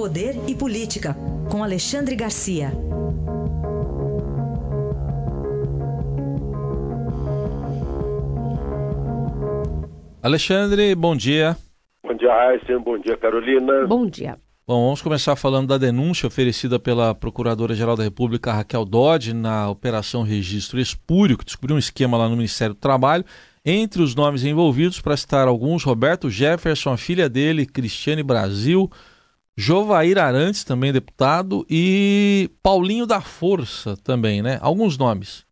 Poder e Política, com Alexandre Garcia. Alexandre, bom dia. Bom dia, Aysen. Bom dia, Carolina. Bom dia. Bom, vamos começar falando da denúncia oferecida pela Procuradora-Geral da República, Raquel Dodge, na Operação Registro Espúrio, que descobriu um esquema lá no Ministério do Trabalho. Entre os nomes envolvidos, para citar alguns, Roberto Jefferson, a filha dele, Cristiane Brasil, Jovair Arantes, também deputado, e Paulinho da Força também, né? Alguns nomes.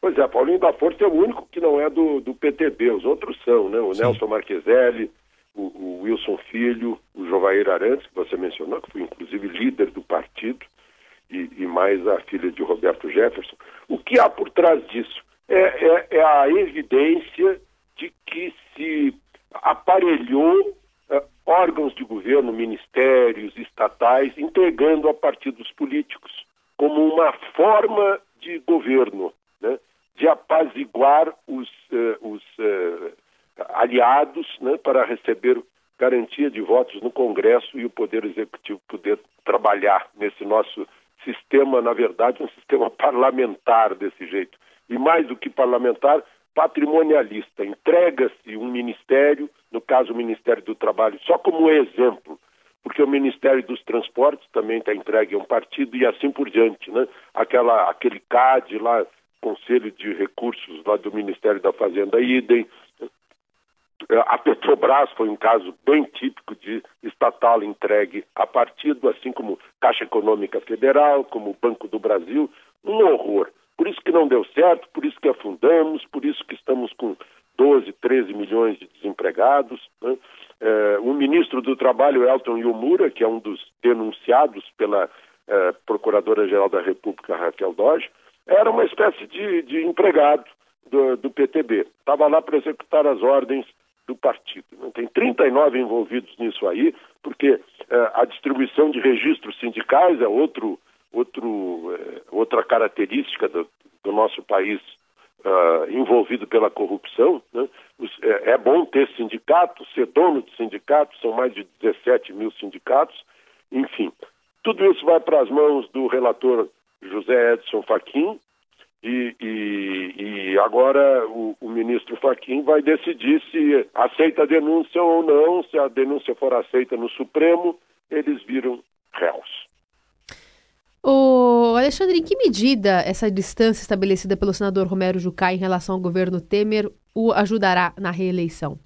Pois é, Paulinho da Força é o único que não é do, do PTB, os outros são, né? O Sim. Nelson Marqueselli, o, o, Wilson Filho, o Jovair Arantes, que você mencionou, que foi inclusive líder do partido, e, e mais a filha de Roberto Jefferson. O que há por trás disso? É, é, é a evidência de que se aparelhou governo, ministérios, estatais, entregando a partidos políticos como uma forma de governo, né, de apaziguar os, uh, os uh, aliados né, para receber garantia de votos no Congresso e o Poder Executivo poder trabalhar nesse nosso sistema, na verdade, um sistema parlamentar desse jeito. E mais do que parlamentar, patrimonialista. Entrega-se um ministério, no caso o Ministério do Trabalho, só como exemplo, porque o Ministério dos Transportes também está entregue a um partido e assim por diante, né? Aquela, aquele CAD lá, Conselho de Recursos lá do Ministério da Fazenda, idem, a Petrobras foi um caso bem típico de estatal entregue a partido, assim como Caixa Econômica Federal, como Banco do Brasil, um horror. Por isso que não deu certo, por isso que afundamos, por isso que estamos com 12, 13 milhões de desempregados. Né? É, o ministro do Trabalho, Elton Yomura, que é um dos denunciados pela é, Procuradora-Geral da República, Raquel Dodge, era uma espécie de, de empregado do, do PTB. Estava lá para executar as ordens do partido. Tem 39 envolvidos nisso aí, porque eh, a distribuição de registros sindicais é outro, outro, eh, outra característica do, do nosso país uh, envolvido pela corrupção. Né? Os, é, é, bom ter sindicato, ser dono de sindicato, são mais de 17 mil sindicatos, enfim. Tudo isso vai para as mãos do relator José Edson Fachin, e, e, e agora o, o, ministro Fachin vai decidir se aceita a denúncia ou não. Se a denúncia for aceita no Supremo, eles viram Alexandre, em que medida essa distância estabelecida pelo senador Romero Jucá em relação ao governo Temer o ajudará na reeleição?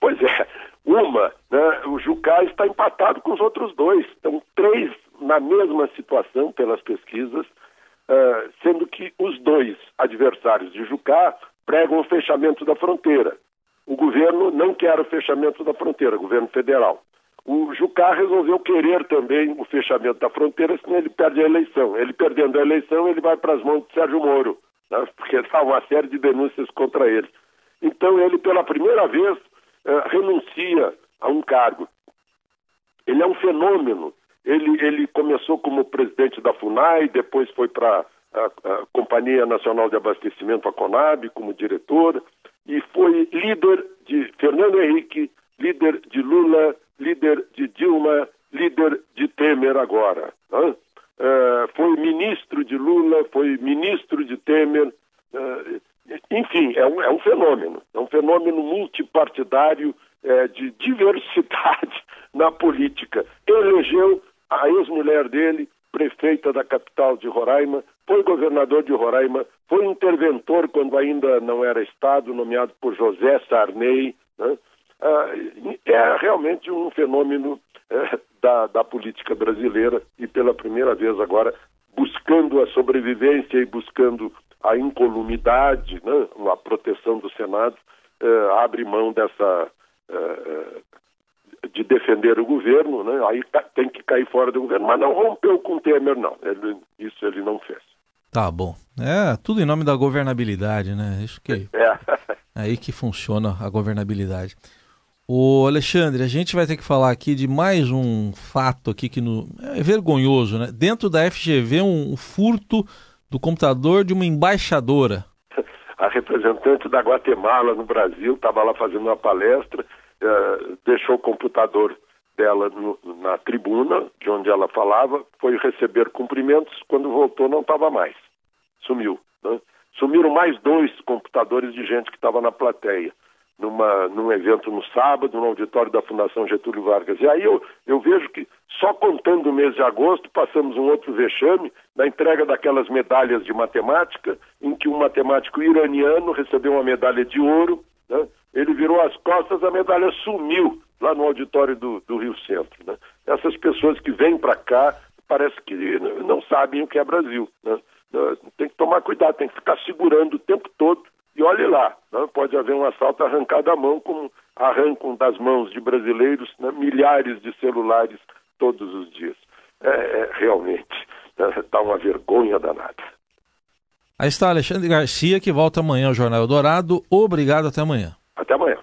Pois é, uma, né, o Jucá está empatado com os outros dois. Estão três na mesma situação pelas pesquisas uh, sendo que os dois adversários de Jucá pregam o fechamento da fronteira. O governo não quer o fechamento da fronteira, o governo federal. O Jucá resolveu querer também o fechamento da fronteira, senão ele perde a eleição. Ele perdendo a eleição, ele vai para as mãos de Sérgio Moro, né? porque há uma série de denúncias contra ele. Então ele, pela primeira vez, uh, renuncia a um cargo. Ele é um fenômeno ele, ele começou como presidente da FUNAI, depois foi para a, a, Companhia Nacional de Abastecimento, a CONAB, como diretor, e foi líder de Fernando Henrique, líder de Lula, líder de Dilma, líder de Temer agora. Né? Foi ministro de Lula, foi ministro de Temer. Uh, enfim, é um, é um fenômeno, é um fenômeno multipartidário é, de diversidade na política. Elegeu a ex-mulher dele, prefeita da capital de Roraima, foi governador de Roraima, foi interventor quando ainda não era Estado, nomeado por José Sarney. Né? Ah, é realmente um fenômeno é, da, da política brasileira e pela primeira vez agora buscando a sobrevivência e buscando a incolumidade, né, a proteção do Senado, é, abre mão dessa é, de defender o governo, né? aí tem que cair fora do governo. Mas não rompeu com o Temer, não. Ele, isso ele não fez. Tá bom. É, tudo em nome da governabilidade, né? Isso que é. é aí que funciona a governabilidade. O Alexandre, a gente vai ter que falar aqui de mais um fato aqui que no... é vergonhoso, né? Dentro da FGV, um furto do computador de uma embaixadora. A representante da Guatemala no Brasil estava lá fazendo uma palestra uh, deixou o computador dela no, na tribuna, de onde ela falava, foi receber cumprimentos. Quando voltou, não estava mais. Sumiu. Né? Sumiram mais dois computadores de gente que estava na plateia numa, num evento no sábado, no auditório da Fundação Getúlio Vargas. E aí eu, eu vejo que, só contando o mês de agosto, passamos um outro vexame da entrega daquelas medalhas de matemática, em que um matemático iraniano recebeu uma medalha de ouro, né? ele virou as costas, a medalha sumiu lá no auditório do, do Rio Centro. Né? Essas pessoas que vêm para cá parece que não sabem o que é Brasil. Né? Tem que tomar cuidado, tem que ficar segurando o tempo todo e olhe lá, né? pode haver um assalto arrancado à mão, como arrancam das mãos de brasileiros né? milhares de celulares todos os dias. É, é realmente né? dá uma vergonha danada. Aí está Alexandre Garcia, que volta amanhã ao Jornal Dourado. Obrigado, até amanhã. Até amanhã.